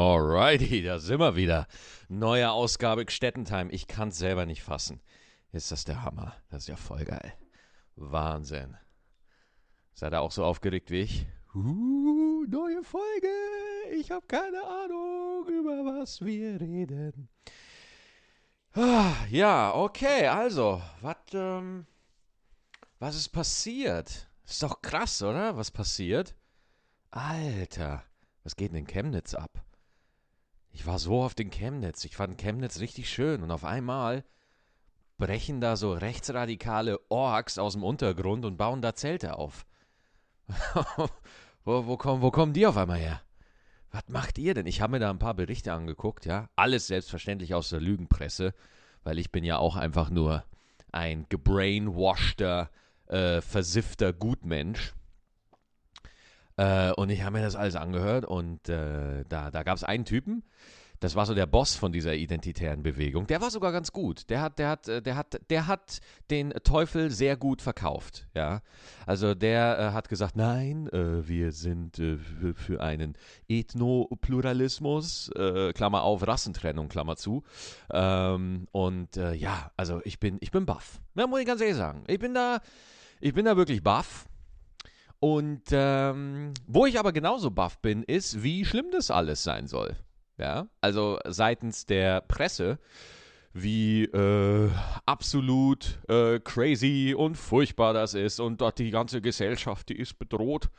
Alrighty, da sind wir wieder. Neue Ausgabe Gstettentime. Ich kann es selber nicht fassen. Ist das der Hammer? Das ist ja voll geil. Wahnsinn. Seid ihr auch so aufgeregt wie ich? Uh, neue Folge. Ich habe keine Ahnung, über was wir reden. Ah, ja, okay, also, was ähm, was ist passiert? Ist doch krass, oder? Was passiert? Alter, was geht denn in Chemnitz ab? Ich war so auf den Chemnitz. Ich fand Chemnitz richtig schön. Und auf einmal brechen da so rechtsradikale Orks aus dem Untergrund und bauen da Zelte auf. wo, wo, kommen, wo kommen die auf einmal her? Was macht ihr denn? Ich habe mir da ein paar Berichte angeguckt, ja. Alles selbstverständlich aus der Lügenpresse, weil ich bin ja auch einfach nur ein gebrainwashter, äh, versiffter Gutmensch. Äh, und ich habe mir das alles angehört und äh, da, da gab es einen Typen, das war so der Boss von dieser identitären Bewegung. Der war sogar ganz gut. Der hat, der hat, äh, der hat, der hat den Teufel sehr gut verkauft. Ja, also der äh, hat gesagt, nein, äh, wir sind äh, für einen Ethnopluralismus, äh, Klammer auf, Rassentrennung, Klammer zu. Ähm, und ja, also ich bin, ich bin baff. Ja, muss ich ganz ehrlich sagen. Ich bin da, ich bin da wirklich baff. Und ähm, wo ich aber genauso baff bin, ist, wie schlimm das alles sein soll. Ja, also seitens der Presse, wie äh, absolut äh, crazy und furchtbar das ist und dort die ganze Gesellschaft, die ist bedroht,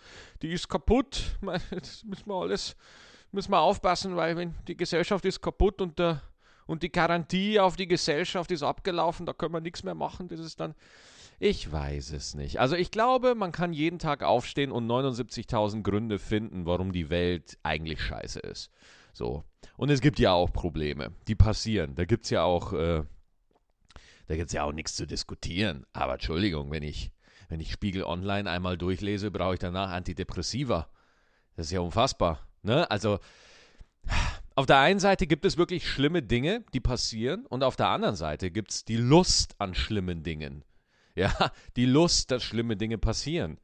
die ist kaputt. Das müssen wir alles, müssen wir aufpassen, weil wenn die Gesellschaft ist kaputt und der und die Garantie auf die Gesellschaft ist abgelaufen, da können wir nichts mehr machen. Das ist dann, ich weiß es nicht. Also ich glaube, man kann jeden Tag aufstehen und 79.000 Gründe finden, warum die Welt eigentlich scheiße ist. So. Und es gibt ja auch Probleme, die passieren. Da gibt es ja auch, äh, da gibt ja auch nichts zu diskutieren. Aber Entschuldigung, wenn ich, wenn ich Spiegel Online einmal durchlese, brauche ich danach Antidepressiva. Das ist ja unfassbar. Ne? Also, auf der einen Seite gibt es wirklich schlimme Dinge, die passieren, und auf der anderen Seite gibt es die Lust an schlimmen Dingen. Ja, die Lust, dass schlimme Dinge passieren.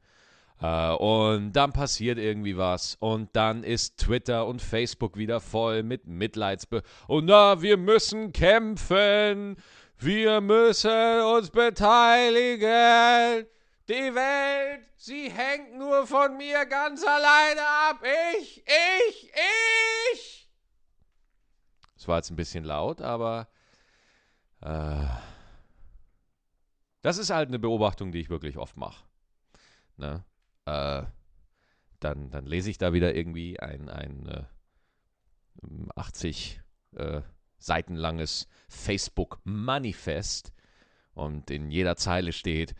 Uh, und dann passiert irgendwie was. Und dann ist Twitter und Facebook wieder voll mit Mitleidsbe. Und na, wir müssen kämpfen. Wir müssen uns beteiligen. Die Welt, sie hängt nur von mir ganz alleine ab. Ich, ich, ich. Es war jetzt ein bisschen laut, aber äh, das ist halt eine Beobachtung, die ich wirklich oft mache. Ne? äh, dann, dann lese ich da wieder irgendwie ein, ein äh, 80 äh, Seiten langes Facebook-Manifest und in jeder Zeile steht,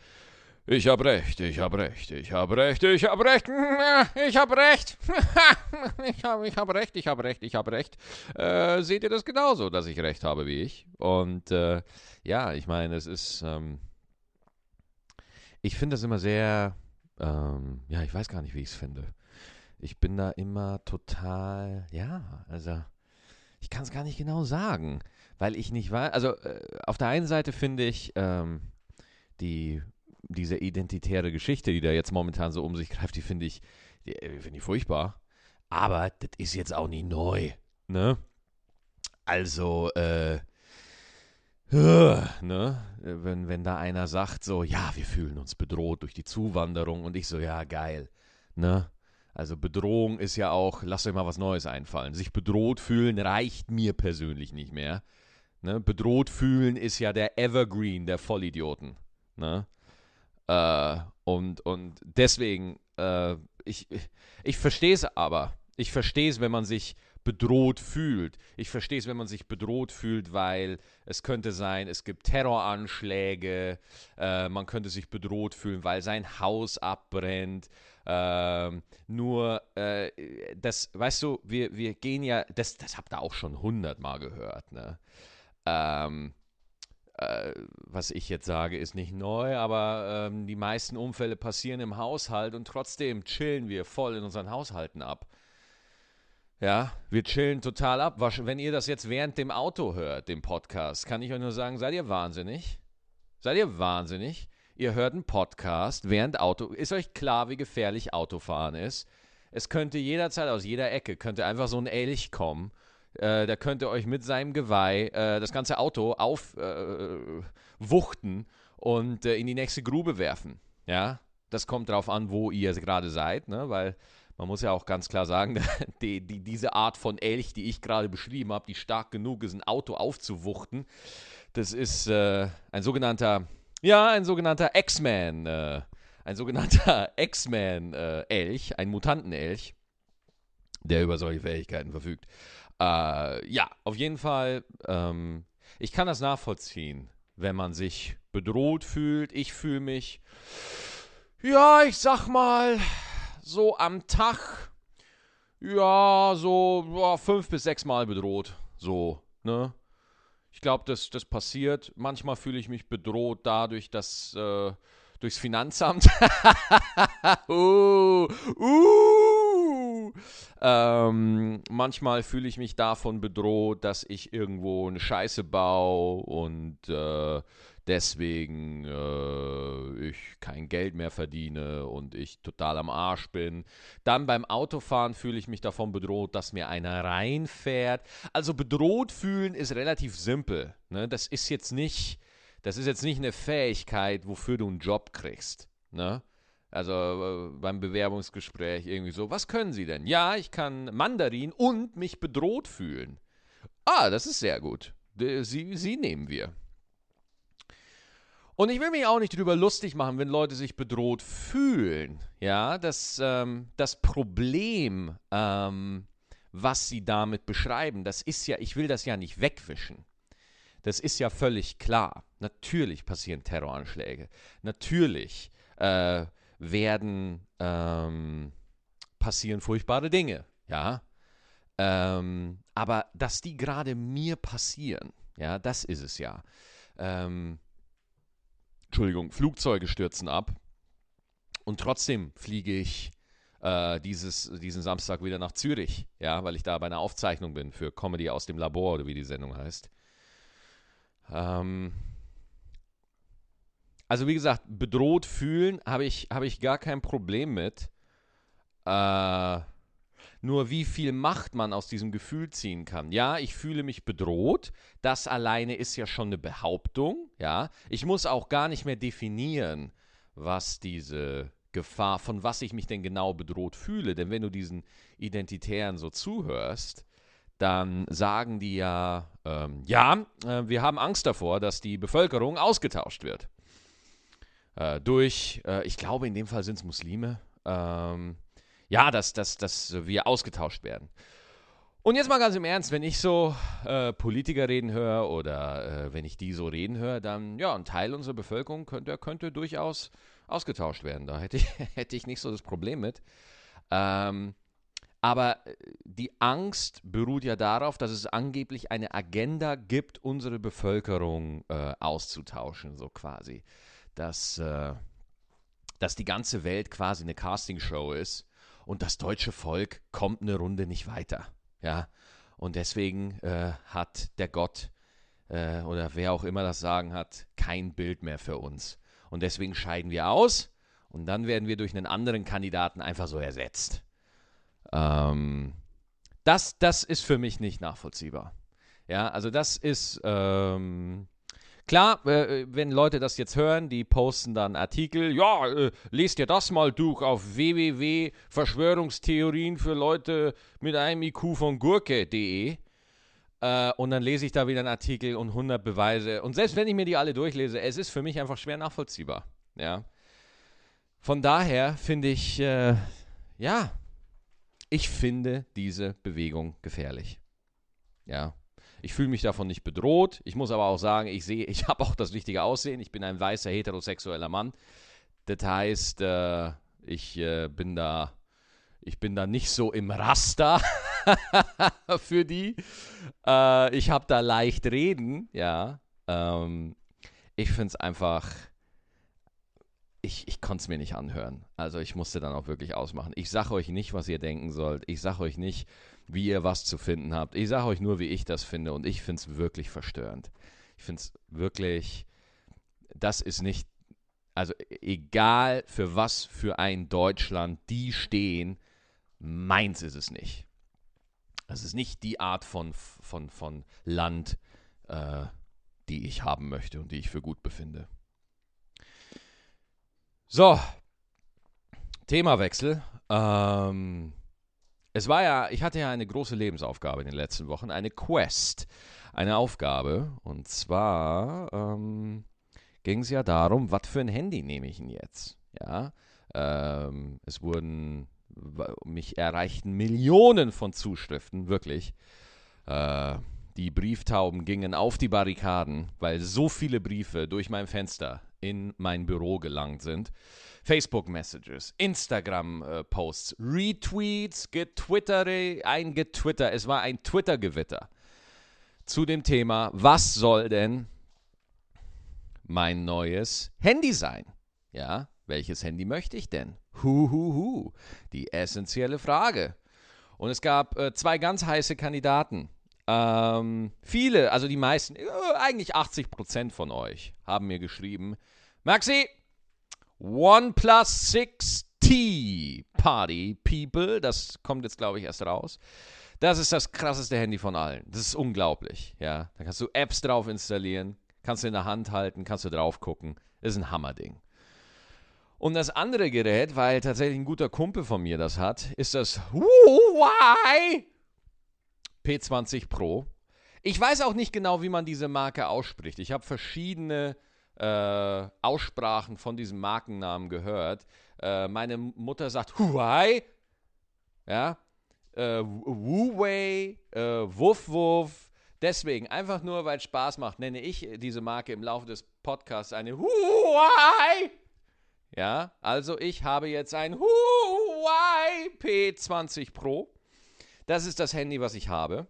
ich hab recht, ich hab recht, ich hab recht, ich hab recht, ich hab recht, ich hab, ich hab recht, ich hab recht, ich hab recht. Äh, seht ihr das genauso, dass ich recht habe wie ich? Und äh, ja, ich meine, es ist, ähm, ich finde das immer sehr, ähm, ja, ich weiß gar nicht, wie ich es finde. Ich bin da immer total, ja, also ich kann es gar nicht genau sagen, weil ich nicht weiß. Also äh, auf der einen Seite finde ich ähm, die diese identitäre Geschichte, die da jetzt momentan so um sich greift, die finde ich, äh, finde ich furchtbar. Aber das ist jetzt auch nicht neu, ne? Also, äh, ne? Wenn, wenn da einer sagt, so, ja, wir fühlen uns bedroht durch die Zuwanderung und ich so, ja, geil, ne? Also Bedrohung ist ja auch, lass euch mal was Neues einfallen. Sich bedroht fühlen reicht mir persönlich nicht mehr. Ne? Bedroht fühlen ist ja der Evergreen der Vollidioten. Ne? Äh, und, und deswegen, äh, ich, ich verstehe es aber. Ich verstehe es, wenn man sich bedroht fühlt. Ich verstehe es, wenn man sich bedroht fühlt, weil es könnte sein, es gibt Terroranschläge, äh, man könnte sich bedroht fühlen, weil sein Haus abbrennt. Ähm, nur, äh, das, weißt du, wir, wir gehen ja, das, das habt ihr auch schon hundertmal gehört, ne? Ähm, äh, was ich jetzt sage, ist nicht neu, aber ähm, die meisten Unfälle passieren im Haushalt und trotzdem chillen wir voll in unseren Haushalten ab. Ja, wir chillen total ab. Wenn ihr das jetzt während dem Auto hört, dem Podcast, kann ich euch nur sagen, seid ihr wahnsinnig? Seid ihr wahnsinnig? Ihr hört einen Podcast während Auto. Ist euch klar, wie gefährlich Autofahren ist? es könnte jederzeit aus jeder Ecke, könnte einfach so ein Elch kommen. Äh, der könnte euch mit seinem Geweih äh, das ganze Auto aufwuchten äh, und äh, in die nächste Grube werfen. Ja, das kommt darauf an, wo ihr gerade seid, ne? weil man muss ja auch ganz klar sagen, die, die, diese Art von Elch, die ich gerade beschrieben habe, die stark genug ist, ein Auto aufzuwuchten, das ist äh, ein sogenannter, ja, ein sogenannter X-Man, äh, ein sogenannter X-Man-Elch, äh, ein Mutantenelch, der über solche Fähigkeiten verfügt. Äh, ja, auf jeden Fall, ähm, ich kann das nachvollziehen, wenn man sich bedroht fühlt. Ich fühle mich, ja, ich sag mal, so am Tag, ja, so ja, fünf bis sechs Mal bedroht. So, ne? Ich glaube, das, das passiert. Manchmal fühle ich mich bedroht dadurch, dass äh, durchs Finanzamt. uh, uh. Ähm, manchmal fühle ich mich davon bedroht, dass ich irgendwo eine Scheiße baue und äh, deswegen äh, ich kein Geld mehr verdiene und ich total am Arsch bin. Dann beim Autofahren fühle ich mich davon bedroht, dass mir einer reinfährt. Also bedroht fühlen ist relativ simpel. Ne? Das ist jetzt nicht, das ist jetzt nicht eine Fähigkeit, wofür du einen Job kriegst. Ne? Also äh, beim Bewerbungsgespräch irgendwie so, was können Sie denn? Ja, ich kann Mandarin und mich bedroht fühlen. Ah, das ist sehr gut. Sie, Sie nehmen wir. Und ich will mich auch nicht drüber lustig machen, wenn Leute sich bedroht fühlen. Ja, das, ähm, das Problem, ähm, was sie damit beschreiben, das ist ja, ich will das ja nicht wegwischen. Das ist ja völlig klar. Natürlich passieren Terroranschläge. Natürlich äh, werden ähm, passieren furchtbare Dinge. Ja. Ähm, aber dass die gerade mir passieren, ja, das ist es ja. Ähm, Entschuldigung, Flugzeuge stürzen ab. Und trotzdem fliege ich äh, dieses, diesen Samstag wieder nach Zürich, ja, weil ich da bei einer Aufzeichnung bin für Comedy aus dem Labor oder wie die Sendung heißt. Ähm, also wie gesagt, bedroht fühlen habe ich, hab ich gar kein Problem mit. Äh, nur wie viel Macht man aus diesem Gefühl ziehen kann. Ja, ich fühle mich bedroht. Das alleine ist ja schon eine Behauptung. Ja, ich muss auch gar nicht mehr definieren, was diese Gefahr, von was ich mich denn genau bedroht fühle. Denn wenn du diesen Identitären so zuhörst, dann sagen die ja, ähm, ja, äh, wir haben Angst davor, dass die Bevölkerung ausgetauscht wird. Äh, durch, äh, ich glaube, in dem Fall sind es Muslime. Ähm, ja, dass, dass, dass wir ausgetauscht werden. Und jetzt mal ganz im Ernst, wenn ich so äh, Politiker reden höre oder äh, wenn ich die so reden höre, dann ja, ein Teil unserer Bevölkerung könnte, könnte durchaus ausgetauscht werden. Da hätte ich, hätte ich nicht so das Problem mit. Ähm, aber äh, die Angst beruht ja darauf, dass es angeblich eine Agenda gibt, unsere Bevölkerung äh, auszutauschen, so quasi. Dass, äh, dass die ganze Welt quasi eine Castingshow ist und das deutsche Volk kommt eine Runde nicht weiter. Ja, und deswegen äh, hat der Gott äh, oder wer auch immer das Sagen hat, kein Bild mehr für uns. Und deswegen scheiden wir aus und dann werden wir durch einen anderen Kandidaten einfach so ersetzt. Ähm, das, das ist für mich nicht nachvollziehbar. Ja, also das ist, ähm, Klar, äh, wenn Leute das jetzt hören, die posten dann Artikel, ja, äh, lest dir das mal durch auf www.verschwörungstheorien für Leute mit einem IQ von Gurke.de. Äh, und dann lese ich da wieder einen Artikel und 100 Beweise. Und selbst wenn ich mir die alle durchlese, es ist für mich einfach schwer nachvollziehbar. Ja. Von daher finde ich, äh, ja, ich finde diese Bewegung gefährlich. Ja. Ich fühle mich davon nicht bedroht. Ich muss aber auch sagen, ich sehe, ich habe auch das richtige Aussehen. Ich bin ein weißer heterosexueller Mann. Das heißt, äh, ich äh, bin da, ich bin da nicht so im Raster für die. Äh, ich habe da leicht reden, ja. Ähm, ich finde es einfach, ich, ich konnte es mir nicht anhören. Also ich musste dann auch wirklich ausmachen. Ich sage euch nicht, was ihr denken sollt. Ich sage euch nicht, wie ihr was zu finden habt. Ich sage euch nur, wie ich das finde und ich finde es wirklich verstörend. Ich finde es wirklich, das ist nicht, also egal für was für ein Deutschland die stehen, meins ist es nicht. Es ist nicht die Art von, von, von Land, äh, die ich haben möchte und die ich für gut befinde. So, Themawechsel. Ähm, es war ja, ich hatte ja eine große Lebensaufgabe in den letzten Wochen, eine Quest, eine Aufgabe. Und zwar ähm, ging es ja darum, was für ein Handy nehme ich denn jetzt? Ja, ähm, es wurden, mich erreichten Millionen von Zuschriften, wirklich. Äh, die Brieftauben gingen auf die Barrikaden, weil so viele Briefe durch mein Fenster in mein Büro gelangt sind. Facebook-Messages, Instagram-Posts, Retweets, Getwittere, ein Getwitter. Es war ein Twitter-Gewitter zu dem Thema, was soll denn mein neues Handy sein? Ja, welches Handy möchte ich denn? Hu, hu, hu. Die essentielle Frage. Und es gab äh, zwei ganz heiße Kandidaten. Ähm, viele, also die meisten, äh, eigentlich 80 Prozent von euch haben mir geschrieben, Maxi, OnePlus 6T Party People, das kommt jetzt glaube ich erst raus. Das ist das krasseste Handy von allen. Das ist unglaublich, ja. Da kannst du Apps drauf installieren, kannst du in der Hand halten, kannst du drauf gucken. Ist ein Hammerding. Und das andere Gerät, weil tatsächlich ein guter Kumpel von mir das hat, ist das Huawei P20 Pro. Ich weiß auch nicht genau, wie man diese Marke ausspricht. Ich habe verschiedene äh, Aussprachen von diesem Markennamen gehört. Äh, meine Mutter sagt Huawei, ja, äh, Huawei, äh, Wuff Wuff. Deswegen, einfach nur, weil es Spaß macht, nenne ich diese Marke im Laufe des Podcasts eine Huawei. Ja, also ich habe jetzt ein Huawei P20 Pro. Das ist das Handy, was ich habe.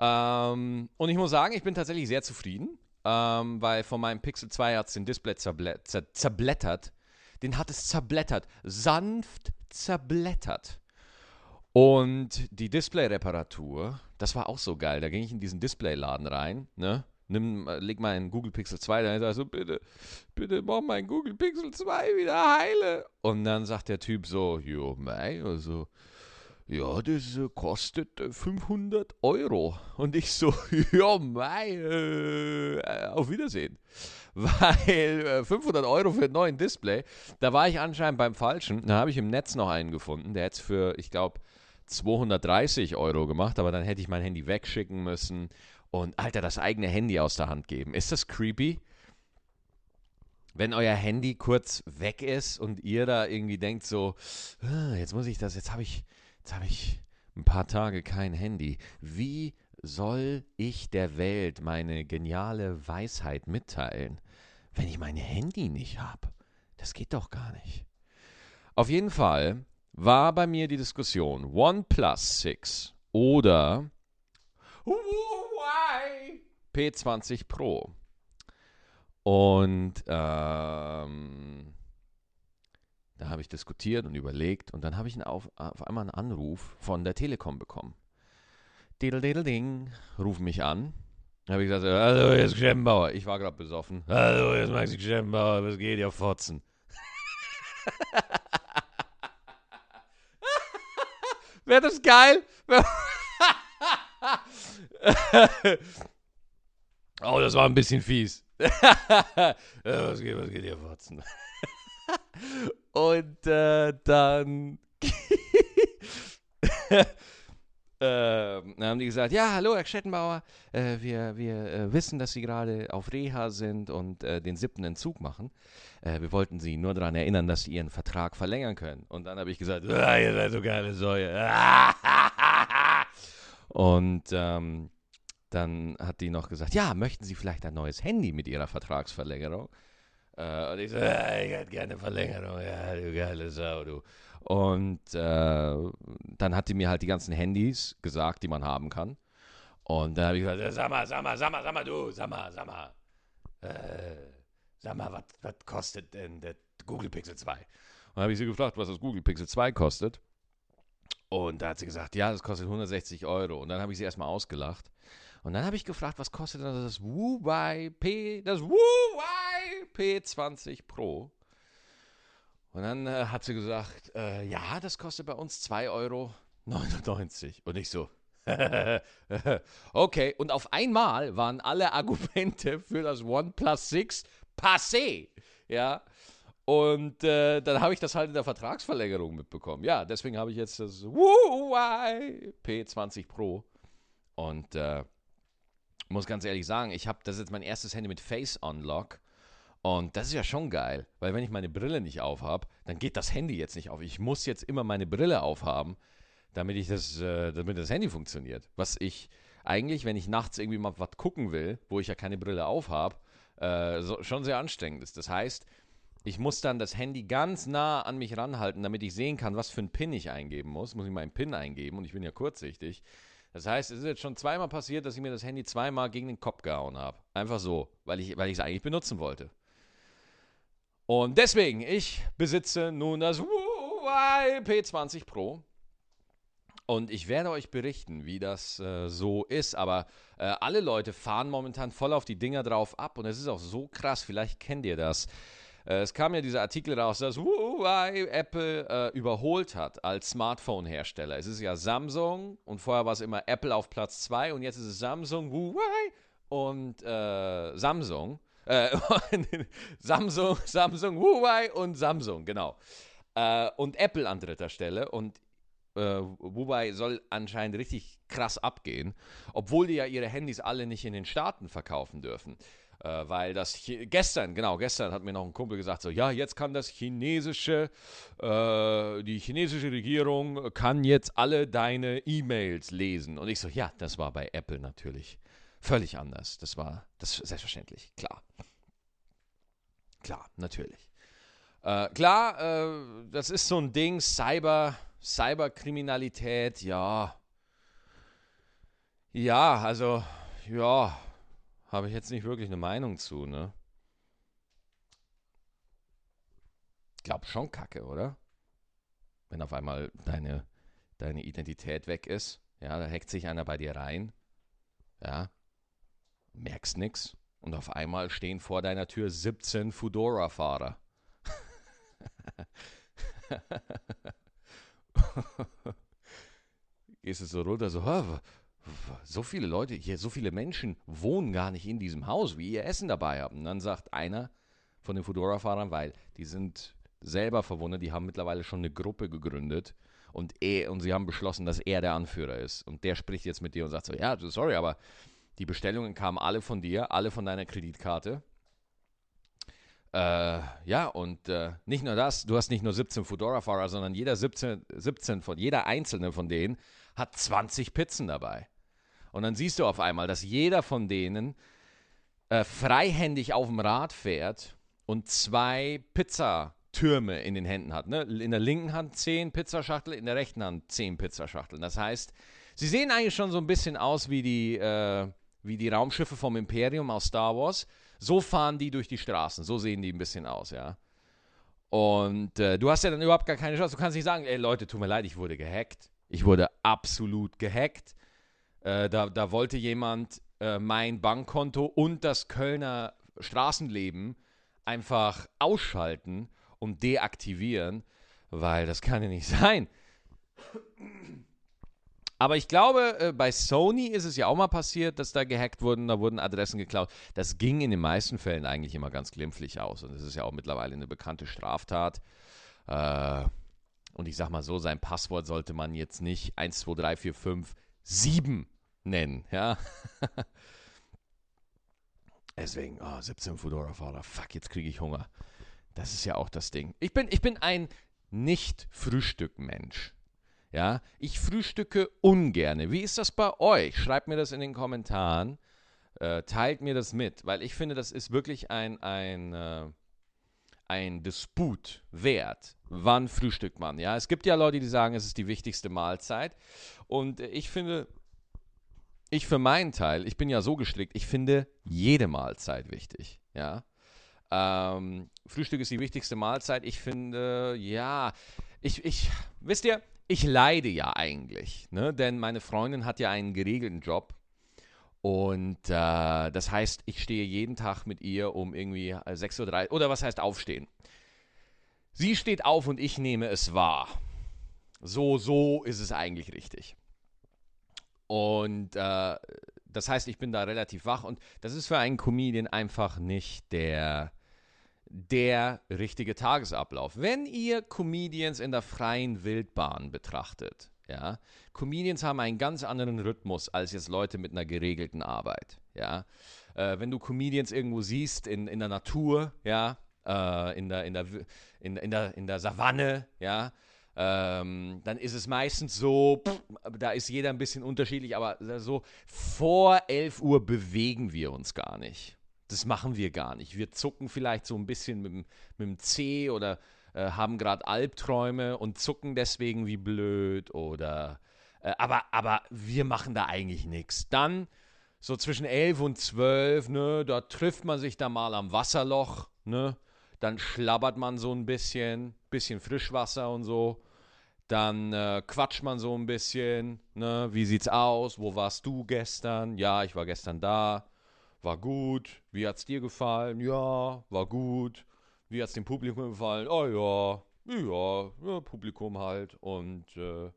Ähm, und ich muss sagen, ich bin tatsächlich sehr zufrieden, ähm, weil von meinem Pixel 2 hat es den Display zerblättert. Den hat es zerblättert. Sanft zerblättert. Und die Display-Reparatur, das war auch so geil. Da ging ich in diesen Display-Laden rein, ne? Nimm, äh, leg mal einen Google Pixel 2 da also bitte, bitte mach mein Google Pixel 2 wieder heile. Und dann sagt der Typ so, jo, mei, also, ja, das äh, kostet 500 äh, Euro. Und ich so, ja, mei, äh, auf Wiedersehen. Weil äh, 500 Euro für einen neuen Display, da war ich anscheinend beim Falschen. Da habe ich im Netz noch einen gefunden, der jetzt für, ich glaube, 230 Euro gemacht, aber dann hätte ich mein Handy wegschicken müssen und Alter, das eigene Handy aus der Hand geben. Ist das creepy? Wenn euer Handy kurz weg ist und ihr da irgendwie denkt so, ah, jetzt muss ich das, jetzt habe ich, jetzt habe ich ein paar Tage kein Handy. Wie soll ich der Welt meine geniale Weisheit mitteilen, wenn ich mein Handy nicht habe? Das geht doch gar nicht. Auf jeden Fall war bei mir die Diskussion OnePlus 6 oder P20 Pro. Und ähm, da habe ich diskutiert und überlegt und dann habe ich auf, auf, einmal einen Anruf von der Telekom bekommen. Ding, rufen mich an. Da habe ich gesagt, hallo, hier ist Geschäftenbauer. Ich war gerade besoffen. Hallo, hier ist Maxi Geschäftenbauer, was geht, ja Fotzen? Wäre das geil? oh, das war ein bisschen fies. was, geht, was geht hier, Fotzen? Und äh, dann Ähm, dann haben die gesagt, ja, hallo, Herr Schettenbauer, äh, wir, wir äh, wissen, dass Sie gerade auf Reha sind und äh, den siebten Entzug machen. Äh, wir wollten Sie nur daran erinnern, dass Sie Ihren Vertrag verlängern können. Und dann habe ich gesagt, ah, ihr seid so geile Säue. und ähm, dann hat die noch gesagt, ja, möchten Sie vielleicht ein neues Handy mit Ihrer Vertragsverlängerung? Äh, und ich so, ja, ich hätte gerne Verlängerung, ja, du geile Sau, du. Und äh, dann hat die mir halt die ganzen Handys gesagt, die man haben kann. Und dann habe ich gesagt, sag mal, sag mal, sag mal, sag mal, du, sag mal, sag mal, äh, sag mal, was kostet denn der Google Pixel 2? Und dann habe ich sie gefragt, was das Google Pixel 2 kostet. Und da hat sie gesagt, ja, das kostet 160 Euro. Und dann habe ich sie erstmal ausgelacht. Und dann habe ich gefragt, was kostet denn das Huawei P, das Huawei P20 Pro? Und dann äh, hat sie gesagt, äh, ja, das kostet bei uns 2,99 Euro. Und ich so, okay. Und auf einmal waren alle Argumente für das OnePlus 6 passé. Ja. Und äh, dann habe ich das halt in der Vertragsverlängerung mitbekommen. Ja, deswegen habe ich jetzt das Huawei P20 Pro. Und äh, muss ganz ehrlich sagen, ich habe das ist jetzt mein erstes Handy mit Face Unlock. Und das ist ja schon geil, weil wenn ich meine Brille nicht aufhabe, dann geht das Handy jetzt nicht auf. Ich muss jetzt immer meine Brille aufhaben, damit ich das, äh, damit das Handy funktioniert. Was ich eigentlich, wenn ich nachts irgendwie mal was gucken will, wo ich ja keine Brille aufhabe, äh, so, schon sehr anstrengend ist. Das heißt, ich muss dann das Handy ganz nah an mich ranhalten, damit ich sehen kann, was für einen PIN ich eingeben muss. Muss ich meinen PIN eingeben und ich bin ja kurzsichtig. Das heißt, es ist jetzt schon zweimal passiert, dass ich mir das Handy zweimal gegen den Kopf gehauen habe. Einfach so, weil ich es eigentlich benutzen wollte. Und deswegen, ich besitze nun das Huawei P20 Pro. Und ich werde euch berichten, wie das äh, so ist. Aber äh, alle Leute fahren momentan voll auf die Dinger drauf ab. Und es ist auch so krass, vielleicht kennt ihr das. Äh, es kam ja dieser Artikel raus, dass Huawei Apple äh, überholt hat als Smartphone-Hersteller. Es ist ja Samsung und vorher war es immer Apple auf Platz 2 und jetzt ist es Samsung, Huawei und äh, Samsung. Äh, Samsung, Samsung, Huawei und Samsung, genau. Äh, und Apple an dritter Stelle. Und äh, Huawei soll anscheinend richtig krass abgehen, obwohl die ja ihre Handys alle nicht in den Staaten verkaufen dürfen. Äh, weil das Ch gestern, genau, gestern hat mir noch ein Kumpel gesagt, so, ja, jetzt kann das chinesische, äh, die chinesische Regierung kann jetzt alle deine E-Mails lesen. Und ich so, ja, das war bei Apple natürlich völlig anders. Das war das selbstverständlich, klar. Klar, natürlich. Äh, klar, äh, das ist so ein Ding, Cyber, Cyberkriminalität, ja. Ja, also, ja, habe ich jetzt nicht wirklich eine Meinung zu, ne? Ich glaube schon kacke, oder? Wenn auf einmal deine, deine Identität weg ist, ja, da hackt sich einer bei dir rein, ja, merkst nix und auf einmal stehen vor deiner Tür 17 Fudora-Fahrer. Gehst du so runter, so, so viele Leute hier, so viele Menschen wohnen gar nicht in diesem Haus, wie ihr Essen dabei habt. Und dann sagt einer von den Fudora-Fahrern, weil die sind selber verwundert, die haben mittlerweile schon eine Gruppe gegründet und er, und sie haben beschlossen, dass er der Anführer ist. Und der spricht jetzt mit dir und sagt so, ja, sorry, aber die Bestellungen kamen alle von dir, alle von deiner Kreditkarte. Äh, ja, und äh, nicht nur das, du hast nicht nur 17 Fedora-Fahrer, sondern jeder 17, 17 von, jeder einzelne von denen hat 20 Pizzen dabei. Und dann siehst du auf einmal, dass jeder von denen äh, freihändig auf dem Rad fährt und zwei Pizzatürme in den Händen hat. Ne? In der linken Hand 10 Pizzaschachteln, in der rechten Hand 10 Pizzaschachteln. Das heißt, sie sehen eigentlich schon so ein bisschen aus wie die, äh, wie die Raumschiffe vom Imperium aus Star Wars. So fahren die durch die Straßen. So sehen die ein bisschen aus, ja. Und äh, du hast ja dann überhaupt gar keine Chance. Du kannst nicht sagen, ey Leute, tut mir leid, ich wurde gehackt. Ich wurde absolut gehackt. Äh, da, da wollte jemand äh, mein Bankkonto und das Kölner Straßenleben einfach ausschalten und deaktivieren, weil das kann ja nicht sein. Aber ich glaube, äh, bei Sony ist es ja auch mal passiert, dass da gehackt wurden, da wurden Adressen geklaut. Das ging in den meisten Fällen eigentlich immer ganz glimpflich aus. Und es ist ja auch mittlerweile eine bekannte Straftat. Äh, und ich sag mal so, sein Passwort sollte man jetzt nicht 1, 2, 3, 4, 5, 7 nennen. Ja. Deswegen, oh, 17 Fedora-Fahrer, fuck, jetzt kriege ich Hunger. Das ist ja auch das Ding. Ich bin, ich bin ein Nicht-Frühstück-Mensch. Ja, ich frühstücke ungerne. Wie ist das bei euch? Schreibt mir das in den Kommentaren. Äh, teilt mir das mit, weil ich finde, das ist wirklich ein, ein, äh, ein Disput wert. Wann frühstückt man? Ja, es gibt ja Leute, die sagen, es ist die wichtigste Mahlzeit. Und ich finde, ich für meinen Teil, ich bin ja so gestrickt, ich finde jede Mahlzeit wichtig. Ja, ähm, Frühstück ist die wichtigste Mahlzeit. Ich finde, ja, ich, ich, wisst ihr, ich leide ja eigentlich, ne? denn meine Freundin hat ja einen geregelten Job. Und äh, das heißt, ich stehe jeden Tag mit ihr um irgendwie 6.30 Uhr, oder was heißt aufstehen? Sie steht auf und ich nehme es wahr. So, so ist es eigentlich richtig. Und äh, das heißt, ich bin da relativ wach und das ist für einen Comedian einfach nicht der, der richtige Tagesablauf. Wenn ihr Comedians in der freien Wildbahn betrachtet, ja, Comedians haben einen ganz anderen Rhythmus als jetzt Leute mit einer geregelten Arbeit, ja. Äh, wenn du Comedians irgendwo siehst in, in der Natur, ja, äh, in, der, in, der, in, in, der, in der Savanne, ja, ähm, dann ist es meistens so, pff, da ist jeder ein bisschen unterschiedlich, aber so vor 11 Uhr bewegen wir uns gar nicht. Das machen wir gar nicht. Wir zucken vielleicht so ein bisschen mit, mit dem C oder äh, haben gerade Albträume und zucken deswegen wie blöd oder äh, aber, aber wir machen da eigentlich nichts. Dann so zwischen 11 und 12, ne, da trifft man sich da mal am Wasserloch, ne? Dann schlabbert man so ein bisschen, bisschen Frischwasser und so. Dann äh, quatscht man so ein bisschen, ne? Wie sieht's aus? Wo warst du gestern? Ja, ich war gestern da. War gut. Wie hat's dir gefallen? Ja, war gut. Wie hat's dem Publikum gefallen? Oh ja, ja, ja Publikum halt. Und äh,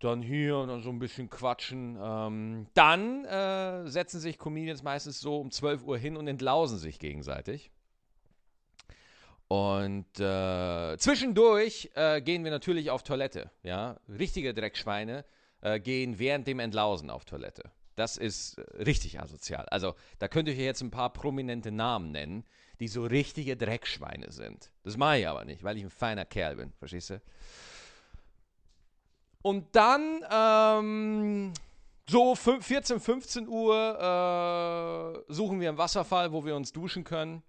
dann hier und dann so ein bisschen quatschen. Ähm, dann äh, setzen sich Comedians meistens so um 12 Uhr hin und entlausen sich gegenseitig. Und äh, zwischendurch äh, gehen wir natürlich auf Toilette. Ja? Richtige Dreckschweine äh, gehen während dem Entlausen auf Toilette. Das ist äh, richtig asozial. Also da könnte ich jetzt ein paar prominente Namen nennen, die so richtige Dreckschweine sind. Das mache ich aber nicht, weil ich ein feiner Kerl bin. Verstehst du? Und dann ähm, so 14, 15 Uhr äh, suchen wir einen Wasserfall, wo wir uns duschen können.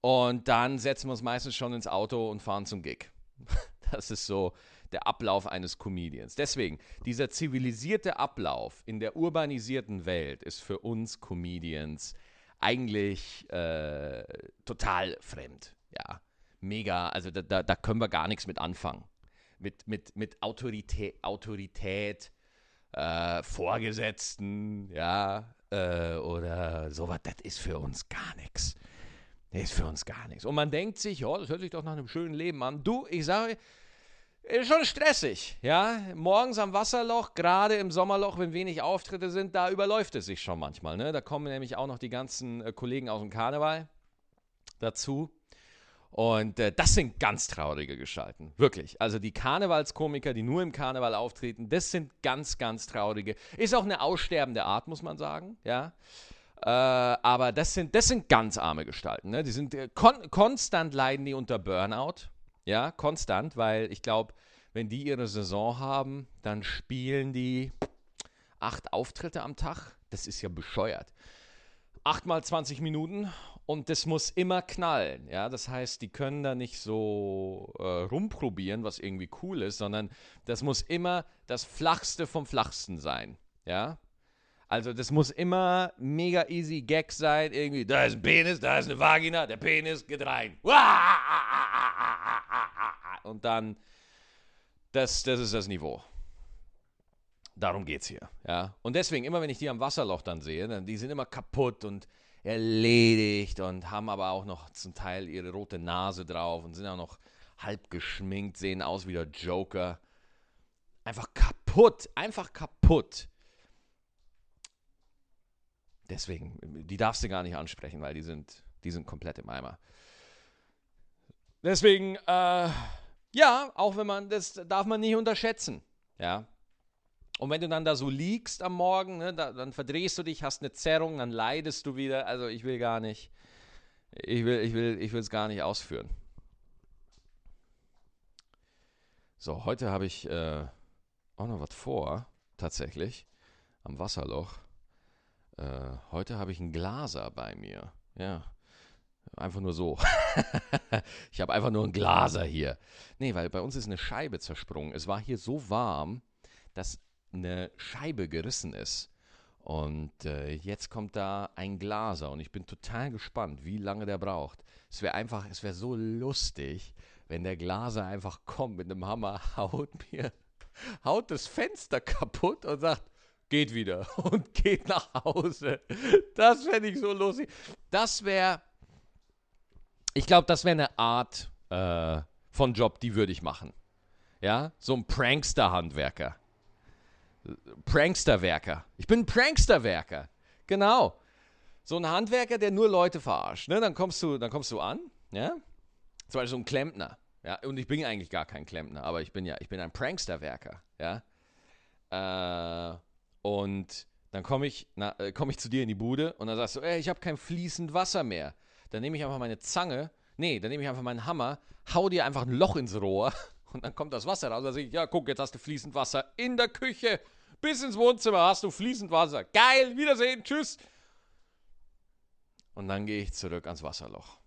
Und dann setzen wir uns meistens schon ins Auto und fahren zum Gig. Das ist so der Ablauf eines Comedians. Deswegen, dieser zivilisierte Ablauf in der urbanisierten Welt ist für uns Comedians eigentlich äh, total fremd. Ja, mega. Also da, da, da, können wir gar nichts mit anfangen. Mit, mit, mit Autorität, Autorität äh, Vorgesetzten, ja, äh, oder sowas, das ist für uns gar nichts. Nee, ist für uns gar nichts. Und man denkt sich, ja, das hört sich doch nach einem schönen Leben an. Du, ich sage, ist schon stressig, ja. Morgens am Wasserloch, gerade im Sommerloch, wenn wenig Auftritte sind, da überläuft es sich schon manchmal. Ne? Da kommen nämlich auch noch die ganzen äh, Kollegen aus dem Karneval dazu. Und äh, das sind ganz traurige Gestalten, wirklich. Also die Karnevalskomiker, die nur im Karneval auftreten, das sind ganz, ganz traurige. Ist auch eine aussterbende Art, muss man sagen, ja. Äh, aber das sind, das sind ganz arme Gestalten. Ne? Die sind äh, kon konstant leiden die unter Burnout. Ja, konstant, weil ich glaube, wenn die ihre Saison haben, dann spielen die acht Auftritte am Tag. Das ist ja bescheuert. Acht mal 20 Minuten und das muss immer knallen. Ja, das heißt, die können da nicht so äh, rumprobieren, was irgendwie cool ist, sondern das muss immer das Flachste vom Flachsten sein. Ja, also das muss immer mega easy Gag sein. Irgendwie, da ist ein Penis, da ist eine Vagina, der Penis geht rein. Und dann, das, das ist das Niveau. Darum geht's hier. Ja? Und deswegen, immer wenn ich die am Wasserloch dann sehe, dann, die sind immer kaputt und erledigt und haben aber auch noch zum Teil ihre rote Nase drauf und sind auch noch halb geschminkt, sehen aus wie der Joker. Einfach kaputt, einfach kaputt. Deswegen, die darfst du gar nicht ansprechen, weil die sind, die sind komplett im Eimer. Deswegen, äh, ja, auch wenn man, das darf man nicht unterschätzen. Ja. Und wenn du dann da so liegst am Morgen, ne, da, dann verdrehst du dich, hast eine Zerrung, dann leidest du wieder. Also ich will gar nicht, ich will, ich will, ich will es gar nicht ausführen. So, heute habe ich äh, auch noch was vor, tatsächlich, am Wasserloch. Äh, heute habe ich einen Glaser bei mir. Ja. Einfach nur so. ich habe einfach nur einen Glaser hier. Nee, weil bei uns ist eine Scheibe zersprungen. Es war hier so warm, dass eine Scheibe gerissen ist. Und äh, jetzt kommt da ein Glaser und ich bin total gespannt, wie lange der braucht. Es wäre einfach, es wäre so lustig, wenn der Glaser einfach kommt mit einem Hammer, haut mir, haut das Fenster kaputt und sagt, geht wieder und geht nach Hause. Das fände ich so lustig. Das wäre, ich glaube, das wäre eine Art, äh, von Job, die würde ich machen. Ja, so ein Prankster-Handwerker. Pranksterwerker. Ich bin ein Pranksterwerker. Genau. So ein Handwerker, der nur Leute verarscht. Ne? Dann, kommst du, dann kommst du an, ja? Zum Beispiel so ein Klempner. Ja? Und ich bin eigentlich gar kein Klempner, aber ich bin ja, ich bin ein Pranksterwerker. Ja? Äh, und dann komme ich, äh, komm ich zu dir in die Bude und dann sagst du, ey, ich habe kein fließend Wasser mehr. Dann nehme ich einfach meine Zange, nee, dann nehme ich einfach meinen Hammer, hau dir einfach ein Loch ins Rohr und dann kommt das Wasser raus. Dann sage ich, ja, guck, jetzt hast du fließend Wasser in der Küche. Bis ins Wohnzimmer hast du fließend Wasser. Geil, Wiedersehen, tschüss. Und dann gehe ich zurück ans Wasserloch.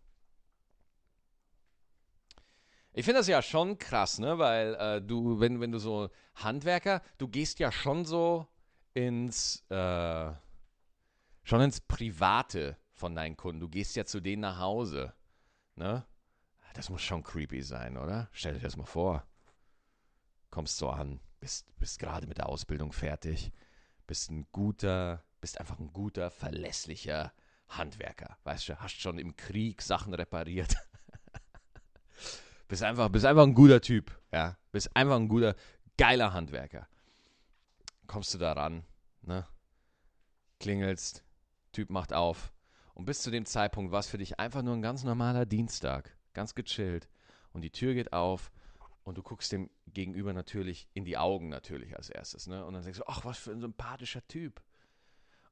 Ich finde das ja schon krass, ne? Weil äh, du, wenn, wenn du so Handwerker, du gehst ja schon so ins, äh, schon ins Private von deinen Kunden. Du gehst ja zu denen nach Hause, ne? Das muss schon creepy sein, oder? Stell dir das mal vor. Kommst so an, bist, bist gerade mit der Ausbildung fertig, bist ein guter, bist einfach ein guter, verlässlicher Handwerker. Weißt du, hast schon im Krieg Sachen repariert. bist einfach, bist einfach ein guter Typ, ja. Bist einfach ein guter, geiler Handwerker. Kommst du da ran, ne? Klingelst, Typ macht auf. Und bis zu dem Zeitpunkt war es für dich einfach nur ein ganz normaler Dienstag ganz gechillt. Und die Tür geht auf und du guckst dem Gegenüber natürlich in die Augen natürlich als erstes. Ne? Und dann denkst du, ach, was für ein sympathischer Typ.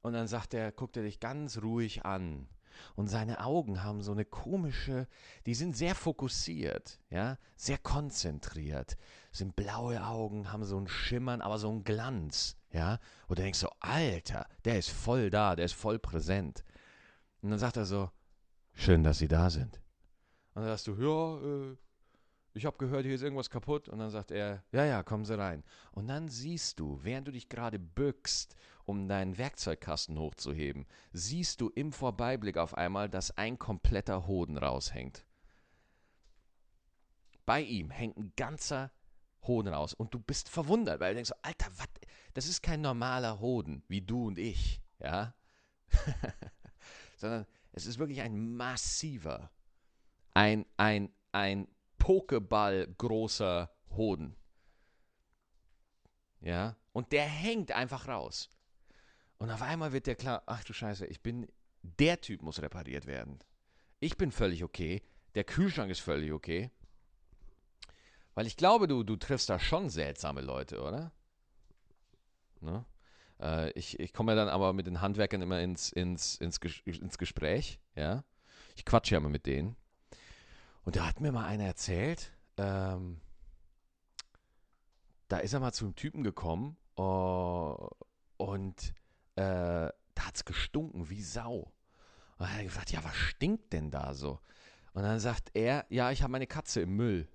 Und dann sagt er, guckt er dich ganz ruhig an. Und seine Augen haben so eine komische, die sind sehr fokussiert, ja, sehr konzentriert. Sind blaue Augen, haben so ein Schimmern, aber so ein Glanz, ja. Und du denkst so, Alter, der ist voll da, der ist voll präsent. Und dann sagt er so, schön, dass Sie da sind. Und dann sagst du, ja, äh, ich habe gehört, hier ist irgendwas kaputt. Und dann sagt er, ja, ja, kommen Sie rein. Und dann siehst du, während du dich gerade bückst, um deinen Werkzeugkasten hochzuheben, siehst du im Vorbeiblick auf einmal, dass ein kompletter Hoden raushängt. Bei ihm hängt ein ganzer Hoden raus. Und du bist verwundert, weil du denkst, Alter, was? Das ist kein normaler Hoden, wie du und ich, ja? Sondern es ist wirklich ein massiver ein, ein, ein Pokeball großer Hoden. Ja, und der hängt einfach raus. Und auf einmal wird der klar, ach du Scheiße, ich bin, der Typ muss repariert werden. Ich bin völlig okay, der Kühlschrank ist völlig okay. Weil ich glaube, du, du triffst da schon seltsame Leute, oder? Ne? Äh, ich ich komme ja dann aber mit den Handwerkern immer ins, ins, ins, ins Gespräch, ja. Ich quatsche ja immer mit denen. Und da hat mir mal einer erzählt, ähm, da ist er mal zu einem Typen gekommen uh, und äh, da hat es gestunken wie Sau. Und er hat gefragt, ja, was stinkt denn da so? Und dann sagt er, ja, ich habe meine Katze im Müll.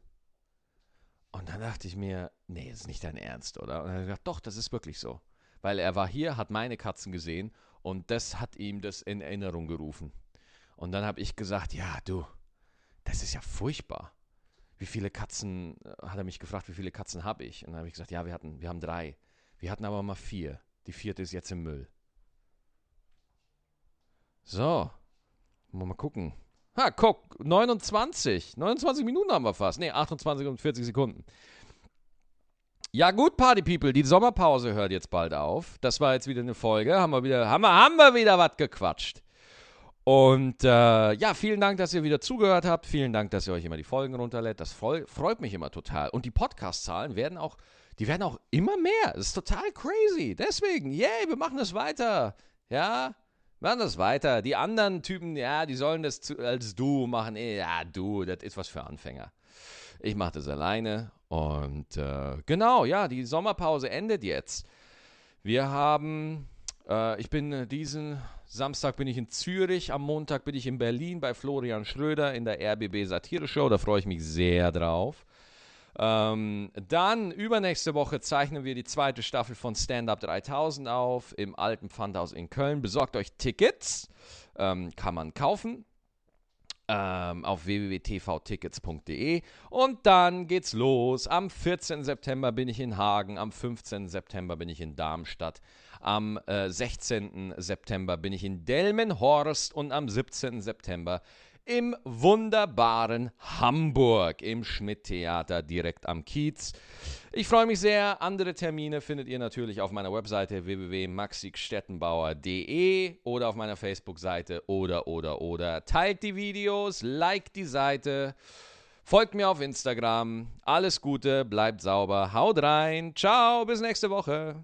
Und dann dachte ich mir, nee, das ist nicht dein Ernst, oder? Und er hat gesagt, doch, das ist wirklich so. Weil er war hier, hat meine Katzen gesehen und das hat ihm das in Erinnerung gerufen. Und dann habe ich gesagt, ja, du, das ist ja furchtbar. Wie viele Katzen, äh, hat er mich gefragt, wie viele Katzen habe ich? Und dann habe ich gesagt, ja, wir hatten, wir haben drei. Wir hatten aber mal vier. Die vierte ist jetzt im Müll. So. Mal gucken. Ha, guck, 29. 29 Minuten haben wir fast. Ne, 28 und 40 Sekunden. Ja, gut, Party People, die Sommerpause hört jetzt bald auf. Das war jetzt wieder eine Folge. Haben wir wieder, haben wir, haben wir wieder was gequatscht. Und äh, ja, vielen Dank, dass ihr wieder zugehört habt. Vielen Dank, dass ihr euch immer die Folgen runterlädt. Das freu, freut mich immer total. Und die Podcast-Zahlen werden auch, die werden auch immer mehr. Das ist total crazy. Deswegen, yay, wir machen das weiter. Ja, machen das weiter. Die anderen Typen, ja, die sollen das zu, als du machen. Ja, du, das ist was für Anfänger. Ich mache das alleine. Und äh, genau, ja, die Sommerpause endet jetzt. Wir haben, äh, ich bin diesen Samstag bin ich in Zürich, am Montag bin ich in Berlin bei Florian Schröder in der RBB Satire Show. Da freue ich mich sehr drauf. Ähm, dann übernächste Woche zeichnen wir die zweite Staffel von Stand Up 3000 auf im alten Pfandhaus in Köln. Besorgt euch Tickets, ähm, kann man kaufen ähm, auf www.tvtickets.de und dann geht's los. Am 14. September bin ich in Hagen, am 15. September bin ich in Darmstadt. Am äh, 16. September bin ich in Delmenhorst und am 17. September im wunderbaren Hamburg im Schmidt-Theater direkt am Kiez. Ich freue mich sehr. Andere Termine findet ihr natürlich auf meiner Webseite www.maxikstettenbauer.de oder auf meiner Facebook-Seite oder, oder, oder. Teilt die Videos, liked die Seite, folgt mir auf Instagram. Alles Gute, bleibt sauber, haut rein. Ciao, bis nächste Woche.